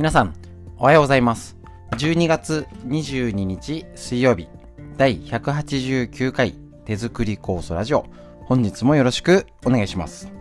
皆さん、おはようございます。12月22日水曜日、第189回手作り酵素ラジオ。本日もよろしくお願いします。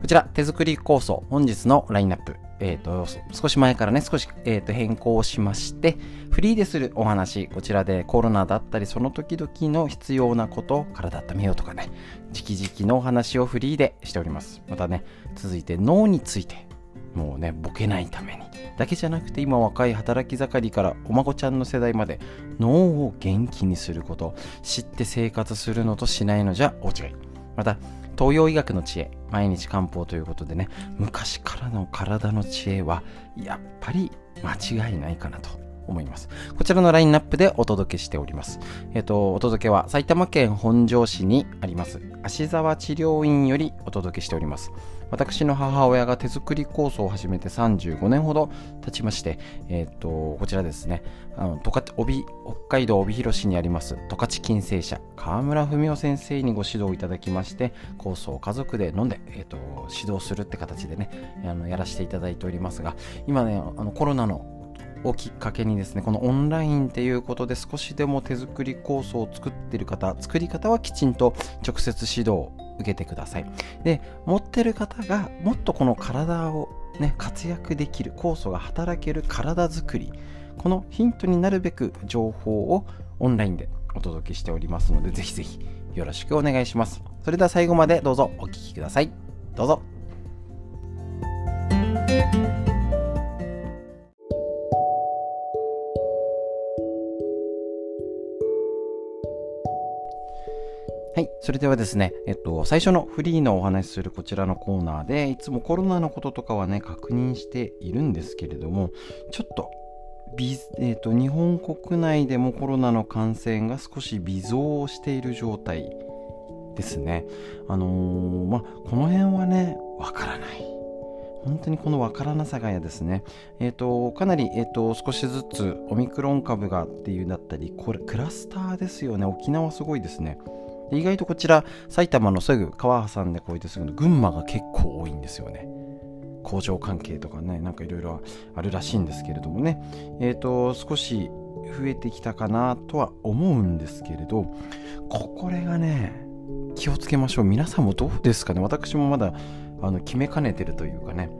こちら、手作り酵素、本日のラインナップ。えっ、と、少し前からね、少し、えー、と変更しまして、フリーでするお話、こちらでコロナだったり、その時々の必要なこと、体温めようとかね、直々のお話をフリーでしております。またね、続いて脳について、もうね、ボケないために。だけじゃなくて、今若い働き盛りからお孫ちゃんの世代まで、脳を元気にすること、知って生活するのとしないのじゃ大違い。また、東洋医学の知恵毎日漢方ということでね昔からの体の知恵はやっぱり間違いないかなと思います。こちらのラインナップでお届けしております。えっ、とお届けは埼玉県本庄市にあります芦沢治療院よりお届けしております。私の母親が手作り酵素を始めて35年ほど経ちまして、えっ、と、こちらですね、あの十勝帯北海道帯広市にあります十勝金星社川村文夫先生にご指導いただきまして、酵素を家族で飲んで、えっ、と、指導するって形でね、あのやらせていただいておりますが、今ね、あのコロナのをきっかけにですねこのオンラインっていうことで少しでも手作り酵素を作ってる方作り方はきちんと直接指導受けてください。で持ってる方がもっとこの体をね活躍できる酵素が働ける体づくりこのヒントになるべく情報をオンラインでお届けしておりますのでぜひぜひよろしくお願いします。それでは最後までどうぞお聴きください。どうぞ。はい。それではですね、えっと、最初のフリーのお話しするこちらのコーナーで、いつもコロナのこととかはね、確認しているんですけれども、ちょっと、えっと、日本国内でもコロナの感染が少し微増している状態ですね。あのーまあ、この辺はね、わからない。本当にこのわからなさがやですね、えっ、と、かなり、えっ、と、少しずつオミクロン株がっていうだったり、これ、クラスターですよね。沖縄すごいですね。で意外とこちら埼玉のすぐ川挟んでこういってすぐの群馬が結構多いんですよね。工場関係とかねなんかいろいろあるらしいんですけれどもね。えっ、と少し増えてきたかなとは思うんですけれどここれがね気をつけましょう。皆さんもどうですかね。私もまだあの決めかねてるというかね。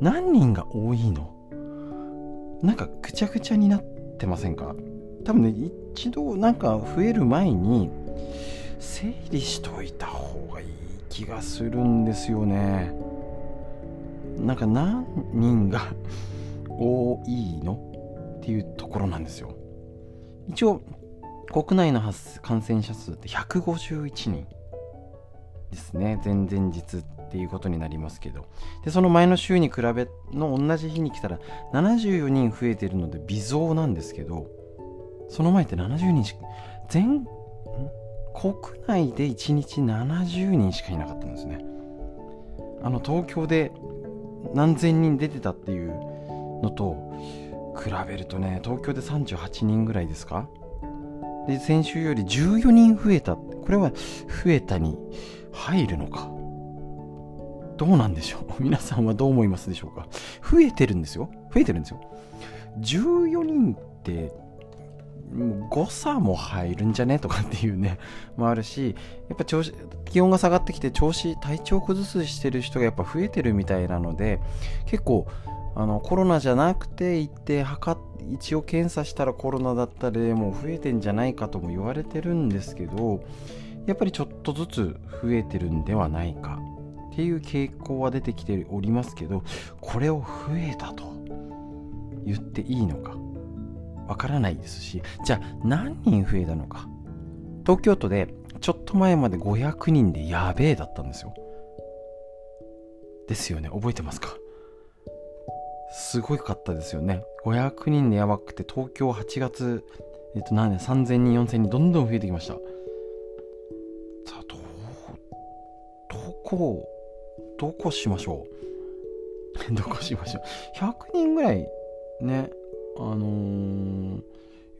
何人が多いの？なんかぐちゃぐちゃになってませんか？多分ね一度なんか増える前に整理しといた方がいい気がするんですよね。なんか何人が多いのっていうところなんですよ。一応国内の感染者数って151人ですね。前々日っていうことになりますけど。でその前の週に比べの同じ日に来たら74人増えてるので微増なんですけどその前って70人しか全国内で1日70人しかいなかったんですね。あの東京で何千人出てたっていうのと比べるとね東京で38人ぐらいですか？で先週より14人増えた。これは増えたに入るのか？どうなんでしょう？皆さんはどう思いますでしょうか？増えてるんですよ。増えてるんですよ。14人って誤差も入るんじゃね？とかっていうね。もあるしやっぱ調子気温が下がってきて調子体調崩すしてる人がやっぱ増えてるみたいなので結構あのコロナじゃなくて行って測一応検査したらコロナだったりもう増えてんじゃないかとも言われてるんですけどやっぱりちょっとずつ増えてるんではないかっていう傾向は出てきておりますけどこれを増えたと言っていいのか。わからないですしじゃあ何人増えたのか。東京都でちょっと前まで500人でやべえだったんですよ。ですよね。覚えてますか？すごかったですよね。500人でやばくて東京8月えっと何年3000人4000人どんどん増えてきました。さあどどこどこしましょう？どこしましょう？100人ぐらいねあのー、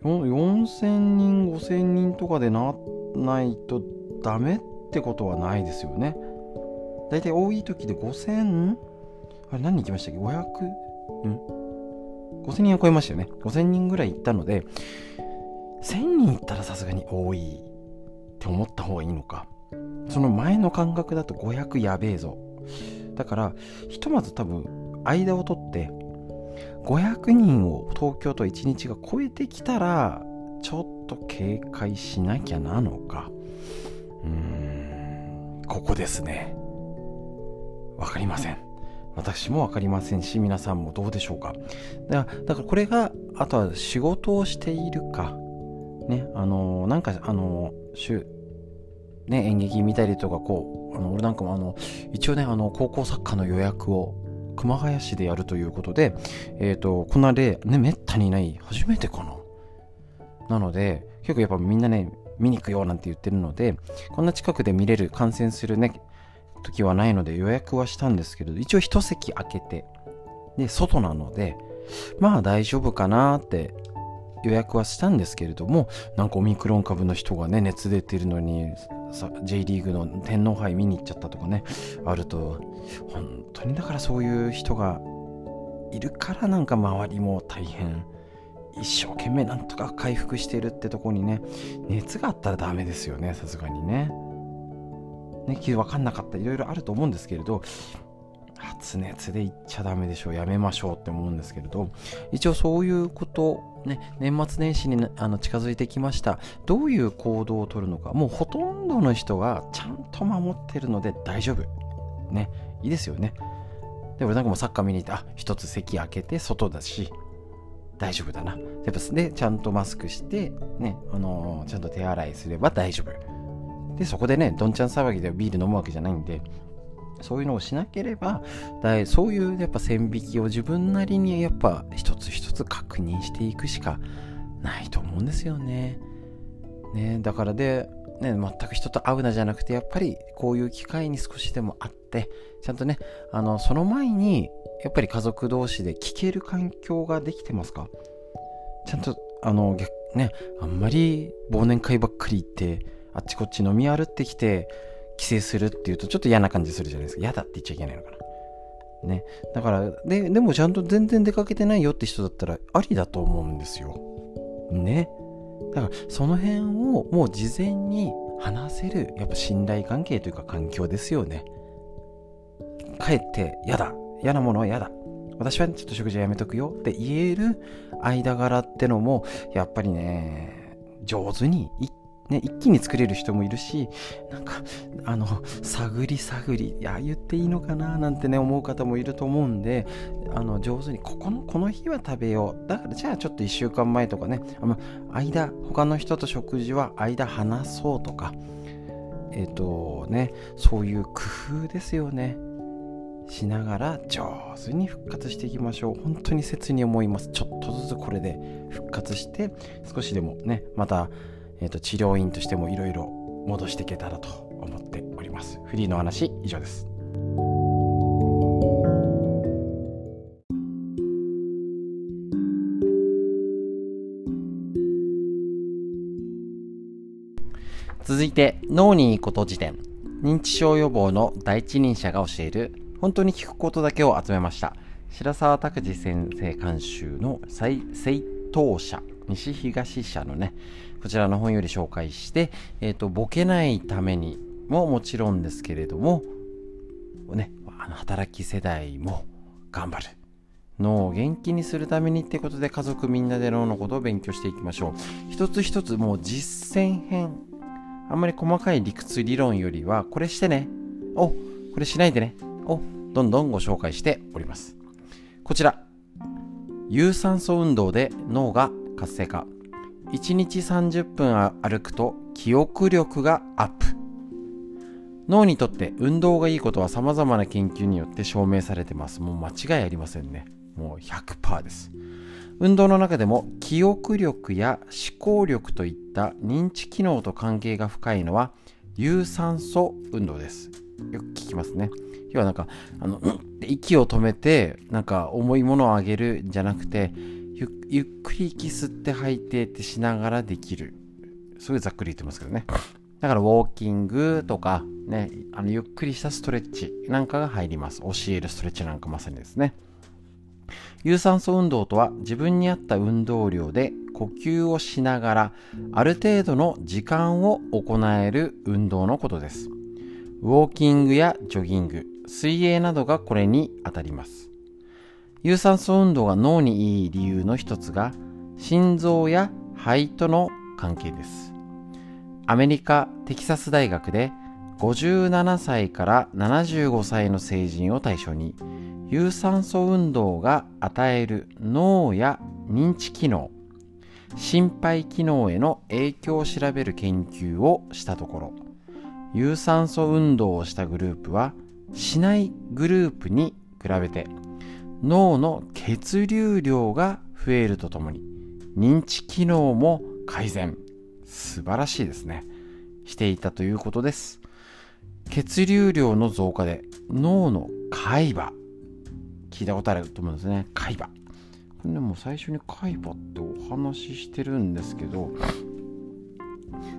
4000人5000人とかでなないとダメってことはないですよねだいたい多い時で5000あれ何人行きましたっけ ?500? うん ?5000 人を超えましたよね5000人ぐらい行ったので1000人行ったらさすがに多いって思った方がいいのかその前の感覚だと500やべえぞだからひとまず多分間を取って500人を東京都1日が超えてきたらちょっと警戒しなきゃなのか。うーんここですね。わかりません。私も分かりませんし皆さんもどうでしょうか。だかだからこれがあとは仕事をしているか。ねあのなんかあの週ね演劇見たりとかこうあの俺なんかもあの一応ねあの高校サッカーの予約を熊谷市でやるということでえっ、ー、とこんな例ねめったにない。初めてかな。なので結構やっぱみんなね見に行くよなんて言ってるのでこんな近くで見れる観戦するね時はないので予約はしたんですけれど一応一席空けてで外なのでまあ大丈夫かなって予約はしたんですけれどもなんかオミクロン株の人がね熱出てるのに J リーグの天皇杯見に行っちゃったとかねあると本当にだからそういう人がいるからなんか周りも大変一生懸命なんとか回復してるってとこにね熱があったらダメですよねさすがにね。ね分かんなかったいろいろあると思うんですけれど発熱で行っちゃダメでしょう。やめましょうって思うんですけれど。一応そういうことね年末年始にあの近づいてきました。どういう行動をとるのか。もうほとんどの人がちゃんと守ってるので大丈夫。ね。いいですよね。でもなんかもうサッカー見に行ってあ一つ席開けて外だし大丈夫だな。やっぱで、ちゃんとマスクして、ね、あのー、ちゃんと手洗いすれば大丈夫。で、そこでね、どんちゃん騒ぎでビール飲むわけじゃないんで、そういうのをしなければ、だそういうやっぱ線引きを自分なりにやっぱ一つ一つ確認していくしかないと思うんですよね。ね、だからで、ね、全く人と会うなじゃなくて、やっぱりこういう機会に少しでも会って、ちゃんとね、あの、その前に、やっぱり家族同士で聞ける環境ができてますか？ちゃんと、あの、逆、ね、あんまり忘年会ばっかり行って、あっちこっち飲み歩ってきて、帰省するっていうとちょっと嫌な感じするじゃないですか。嫌だって言っちゃいけないのかな。ね。だから、で、でもちゃんと全然出かけてないよって人だったらありだと思うんですよ。ね。だから、その辺をもう事前に話せる、やっぱ信頼関係というか環境ですよね。帰って嫌だ。嫌なものは嫌だ。私はちょっと食事はやめとくよって言える間柄ってのも、やっぱりね、上手にね、一気に作れる人もいるし、なんか、あの、探り探り、いや、言っていいのかななんてね、思う方もいると思うんで、あの、上手に、ここの、この日は食べよう。だから、じゃあちょっと1週間前とかね、あの、間、他の人と食事は間話そうとか、えっ、ー、とね、そういう工夫ですよね。しながら上手に復活していきましょう。本当に切に思います。ちょっとずつこれで復活して、少しでもね、また、えーと、治療院としてもいろいろ戻していけたらと思っております。フリーの話以上です。続いて脳にいいこと辞典認知症予防の第一人者が教える本当に聞くことだけを集めました白沢拓司先生監修の正当者西東社のねこちらの本より紹介して、えっ、ー、とボケないためにももちろんですけれどもねあの働き世代も頑張る脳を元気にするためにってことで家族みんなで脳のことを勉強していきましょう一つ一つもう実践編あんまり細かい理屈理論よりはこれしてねおこれしないでねをどんどんご紹介しております。こちら、有酸素運動で脳が活性化。1日30分歩くと記憶力がアップ。脳にとって運動がいいことは様々な研究によって証明されてます。もう間違いありませんね。もう100%です。運動の中でも記憶力や思考力といった認知機能と関係が深いのは有酸素運動です。よく聞きますね。要はなんか、あの、うんって息を止めて、なんか重いものを上げるんじゃなくて、ゆゆっくり息吸って吐いてってしながらできる。すごいざっくり言ってますけどね。だからウォーキングとか、ね、あのゆっくりしたストレッチなんかが入ります。教えるストレッチなんかまさにですね。有酸素運動とは自分に合った運動量で呼吸をしながらある程度の時間を行える運動のことです。ウォーキングやジョギング、水泳などがこれにあたります。有酸素運動が脳にいい理由の一つが心臓や肺との関係です。アメリカ・テキサス大学で57歳から75歳の成人を対象に有酸素運動が与える脳や認知機能心肺機能への影響を調べる研究をしたところ有酸素運動をしたグループはしないグループに比べて脳の血流量が増えるとともに認知機能も改善。素晴らしいですね。していたということです。血流量の増加で脳の海馬。聞いたことあると思うんですね。海馬。これねも最初に海馬ってお話ししてるんですけど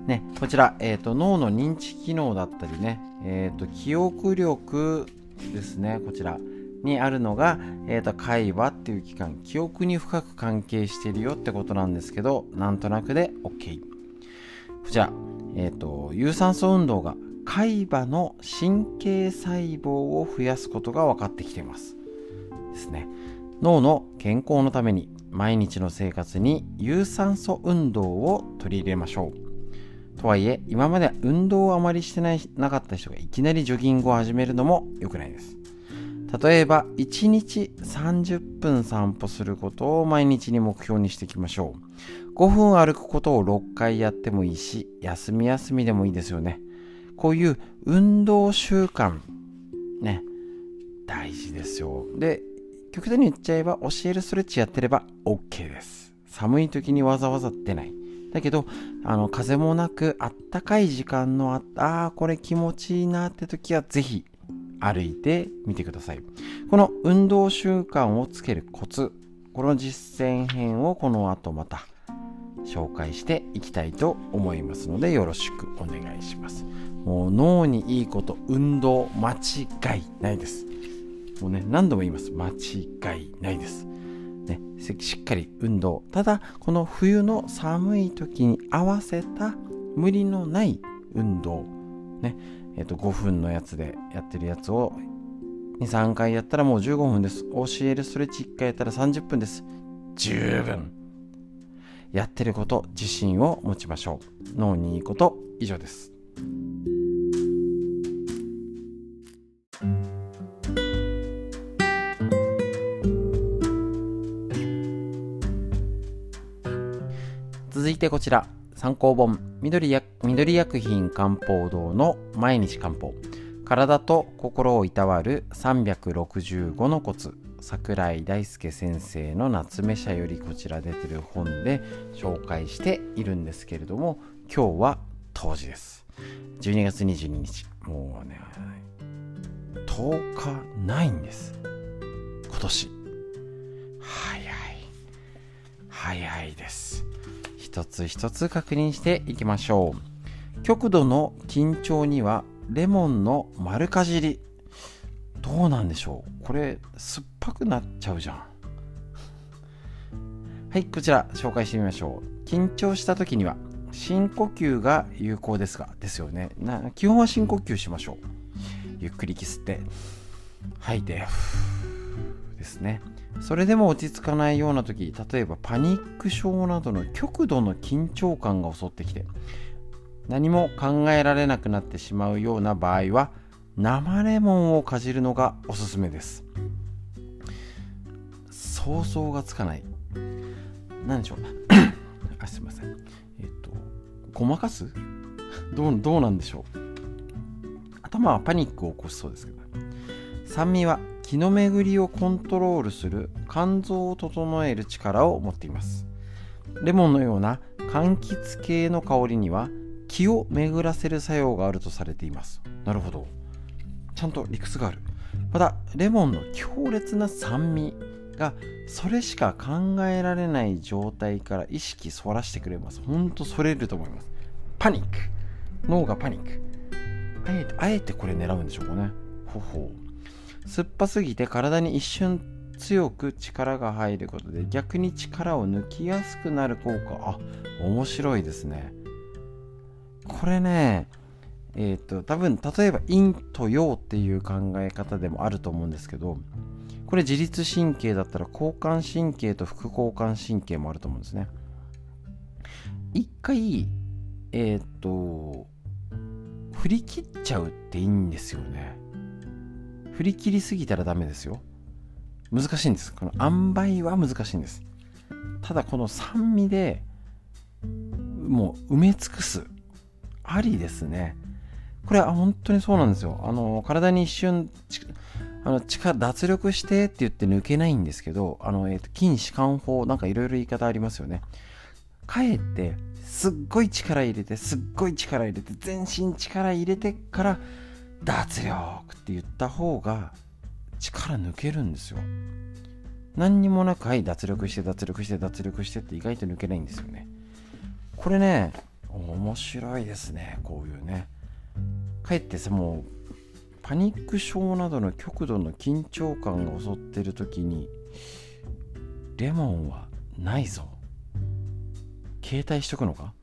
ね、こちら、えーと、脳の認知機能だったりね、えーと、記憶力ですね、こちら。にあるのが、えーと、海馬っていう器官、記憶に深く関係しているよってことなんですけど、なんとなくで OK。こちら、えー、と有酸素運動が海馬の神経細胞を増やすことが分かってきています。ですね。脳の健康のために毎日の生活に有酸素運動を取り入れましょう。とはいえ、今まで運動をあまりしてないなかった人がいきなりジョギングを始めるのも良くないです。例えば、1日30分散歩することを毎日に目標にしていきましょう。5分歩くことを6回やってもいいし、休み休みでもいいですよね。こういう運動習慣、ね、大事ですよ。で、極端に言っちゃえば、教えるストレッチやってれば OK です。寒い時にわざわざ出ない。だけど、あの、風もなく、あったかい時間のあ、ああ、これ気持ちいいなって時は、ぜひ、歩いてみてください。この運動習慣をつけるコツ、この実践編をこの後また紹介していきたいと思いますので、よろしくお願いします。もう脳にいいこと、運動、間違いないです。もうね、何度も言います。間違いないです。ね、しっかり運動。ただ、この冬の寒い時に合わせた無理のない運動。ね、えっ、と、5分のやつでやってるやつを2、3回やったらもう15分です。教えるストレッチ1回やったら30分です。十分。やってること、自信を持ちましょう。脳にいいこと、以上です。続いてこちら、参考本、緑や緑薬品漢方堂の毎日漢方。体と心をいたわる365のコツ。桜井大輔先生の夏目社よりこちら出てる本で紹介しているんですけれども、今日は当時です。12月22日。もうね、10日ないんです。今年。早い。早いです。一つ一つ確認していきましょう。極度の緊張にはレモンの丸かじり。どうなんでしょう？これ酸っぱくなっちゃうじゃん。はいこちら紹介してみましょう。緊張した時には深呼吸が有効ですがですよね。な基本は深呼吸しましょう。ゆっくり息吸って。吐いて。ですね。それでも落ち着かないような時例えばパニック症などの極度の緊張感が襲ってきて何も考えられなくなってしまうような場合は生レモンをかじるのがおすすめです。想像がつかない。何でしょう。あすいません。えっとごまかす？どうどうなんでしょう。頭はパニックを起こしそうですけど。酸味は気の巡りをコントロールする肝臓を整える力を持っています。レモンのような柑橘系の香りには気を巡らせる作用があるとされています。なるほど。ちゃんと理屈がある。またレモンの強烈な酸味がそれしか考えられない状態から意識そらしてくれます。ほんとそれると思います。パニック。脳がパニック。あえてあえてこれ狙うんでしょうかね。ほほう。酸っぱすぎて体に一瞬強く力が入ることで逆に力を抜きやすくなる効果。あ面白いですね。これねえっ、ー、と多分例えば陰と陽っていう考え方でもあると思うんですけどこれ自律神経だったら交感神経と副交感神経もあると思うんですね。一回えっ、ー、と振り切っちゃうっていいんですよね。振り切りすぎたらダメですよ。難しいんです。この塩梅は難しいんです。ただこの酸味でもう埋め尽くす。ありですね。これは本当にそうなんですよ。あの体に一瞬あの力脱力してって言って抜けないんですけどあの、えーと、筋弛緩法なんかいろいろ言い方ありますよね。かえってすっごい力入れてすっごい力入れて全身力入れてから脱力って言った方が力抜けるんですよ。何にもなくはい脱力して脱力して脱力してって意外と抜けないんですよね。これね面白いですねこういうね。かえってさもうパニック症などの極度の緊張感が襲ってる時にレモンはないぞ。携帯しとくのか？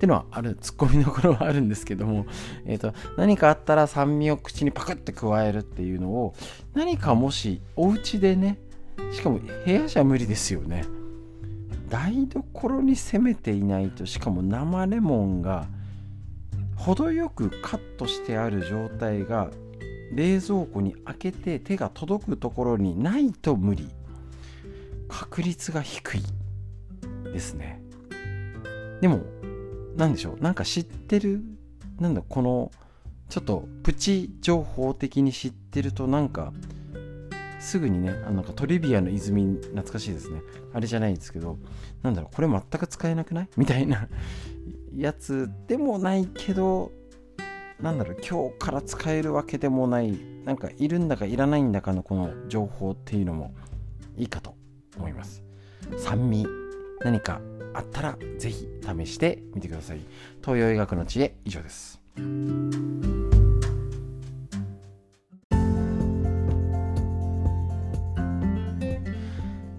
ってのはあるツッコミどころはあるんですけども、えーと、何かあったら酸味を口にパクって加えるっていうのを何かもしお家でねしかも部屋じゃ無理ですよね。台所に攻めていないとしかも生レモンが程よくカットしてある状態が冷蔵庫に開けて手が届くところにないと無理。確率が低いですね。でも何でしょう？なんか知ってる？なんだこのちょっとプチ情報的に知ってるとなんかすぐにねあのなんかトリビアの泉懐かしいですね。あれじゃないですけどなんだろうこれ全く使えなくない？みたいなやつでもないけどなんだろう今日から使えるわけでもないなんかいるんだかいらないんだかのこの情報っていうのもいいかと思います。酸味何かあったらぜひ試してみてください。東洋医学の知恵以上です。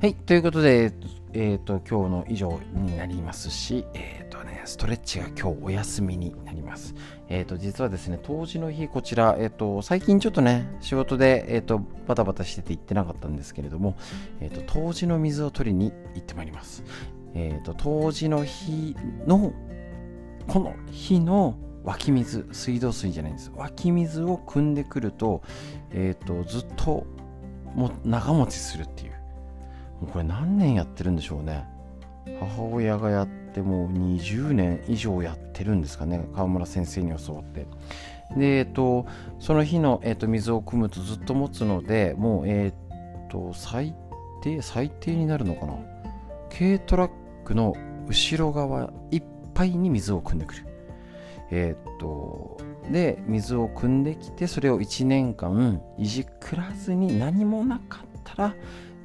はいということでえっ、ー、と今日の以上になりますしえっ、ー、とねストレッチが今日お休みになります。えっ、ー、と実はですね当時の日こちらえっ、と最近ちょっとね仕事でえっ、とバタバタしてて行ってなかったんですけれどもえっ、と当時の水を取りに行ってまいります。えっ、と当時の日のこの日の湧き水水道水じゃないんです。湧き水を汲んでくるとえっ、とずっとも長持ちするっていう。もうこれ何年やってるんでしょうね。母親がやってもう20年以上やってるんですかね。川村先生に教わって。でえっとその日の、えっと、水を汲むとずっと持つのでもうえっと最低最低になるのかな。軽トラックの後ろ側いっぱいに水を汲んでくる。えっとで水を汲んできてそれを1年間いじくらずに何もなかったら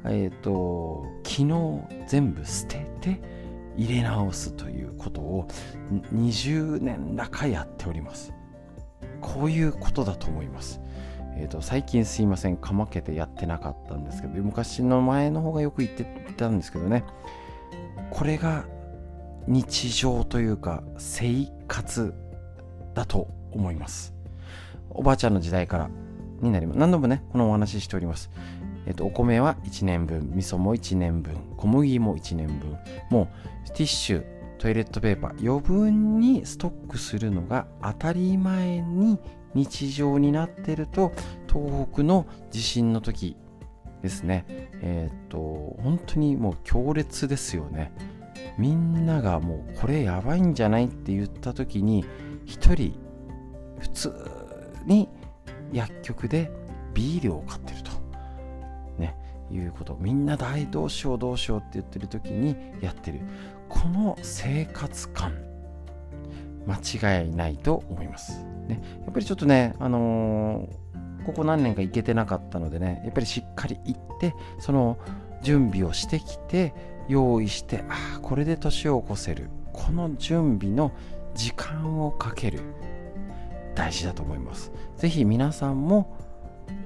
えっ、と昨日全部捨てて入れ直すということを20年だかやっております。こういうことだと思います。えーと、最近すいません。かまけてやってなかったんですけど昔の前の方がよく言ってたんですけどね。これが日常というか生活だと思います。おばあちゃんの時代からになります。何度もねこのお話ししております。えっと、お米は1年分、味噌も1年分、小麦も1年分、もうティッシュ、トイレットペーパー、余分にストックするのが当たり前に日常になってると、東北の地震の時ですね、えっ、と、本当にもう強烈ですよね。みんながもうこれやばいんじゃないって言った時に、一人普通に薬局でビールを買ってると。ねいうことみんな大どうしようどうしようって言ってる時にやってるこの生活感間違いないと思います、ね、やっぱりちょっとねあのー、ここ何年か行けてなかったのでねやっぱりしっかり行ってその準備をしてきて用意してああこれで年を越せる。この準備の時間をかける。大事だと思います。是非皆さんも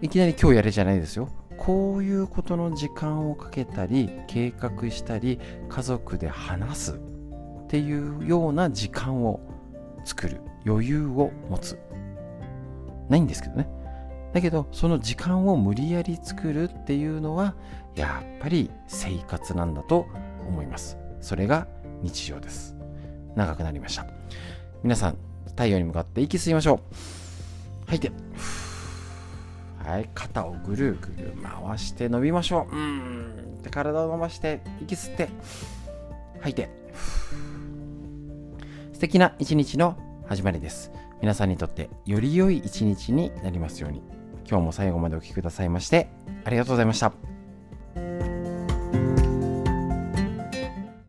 いきなり今日やれじゃないですよ。こういうことの時間をかけたり計画したり家族で話す。っていうような時間を作る。余裕を持つ。ないんですけどね。だけどその時間を無理やり作るっていうのはやっぱり生活なんだと思います。それが日常です。長くなりました。皆さん太陽に向かって息吸いましょう。吐いて。はい肩をぐるぐる回して伸びましょう。うん。で体を伸ばして息吸って。吐いて。素敵な一日の始まりです。皆さんにとってより良い一日になりますように。今日も最後までお聴きくださいましてありがとうございました。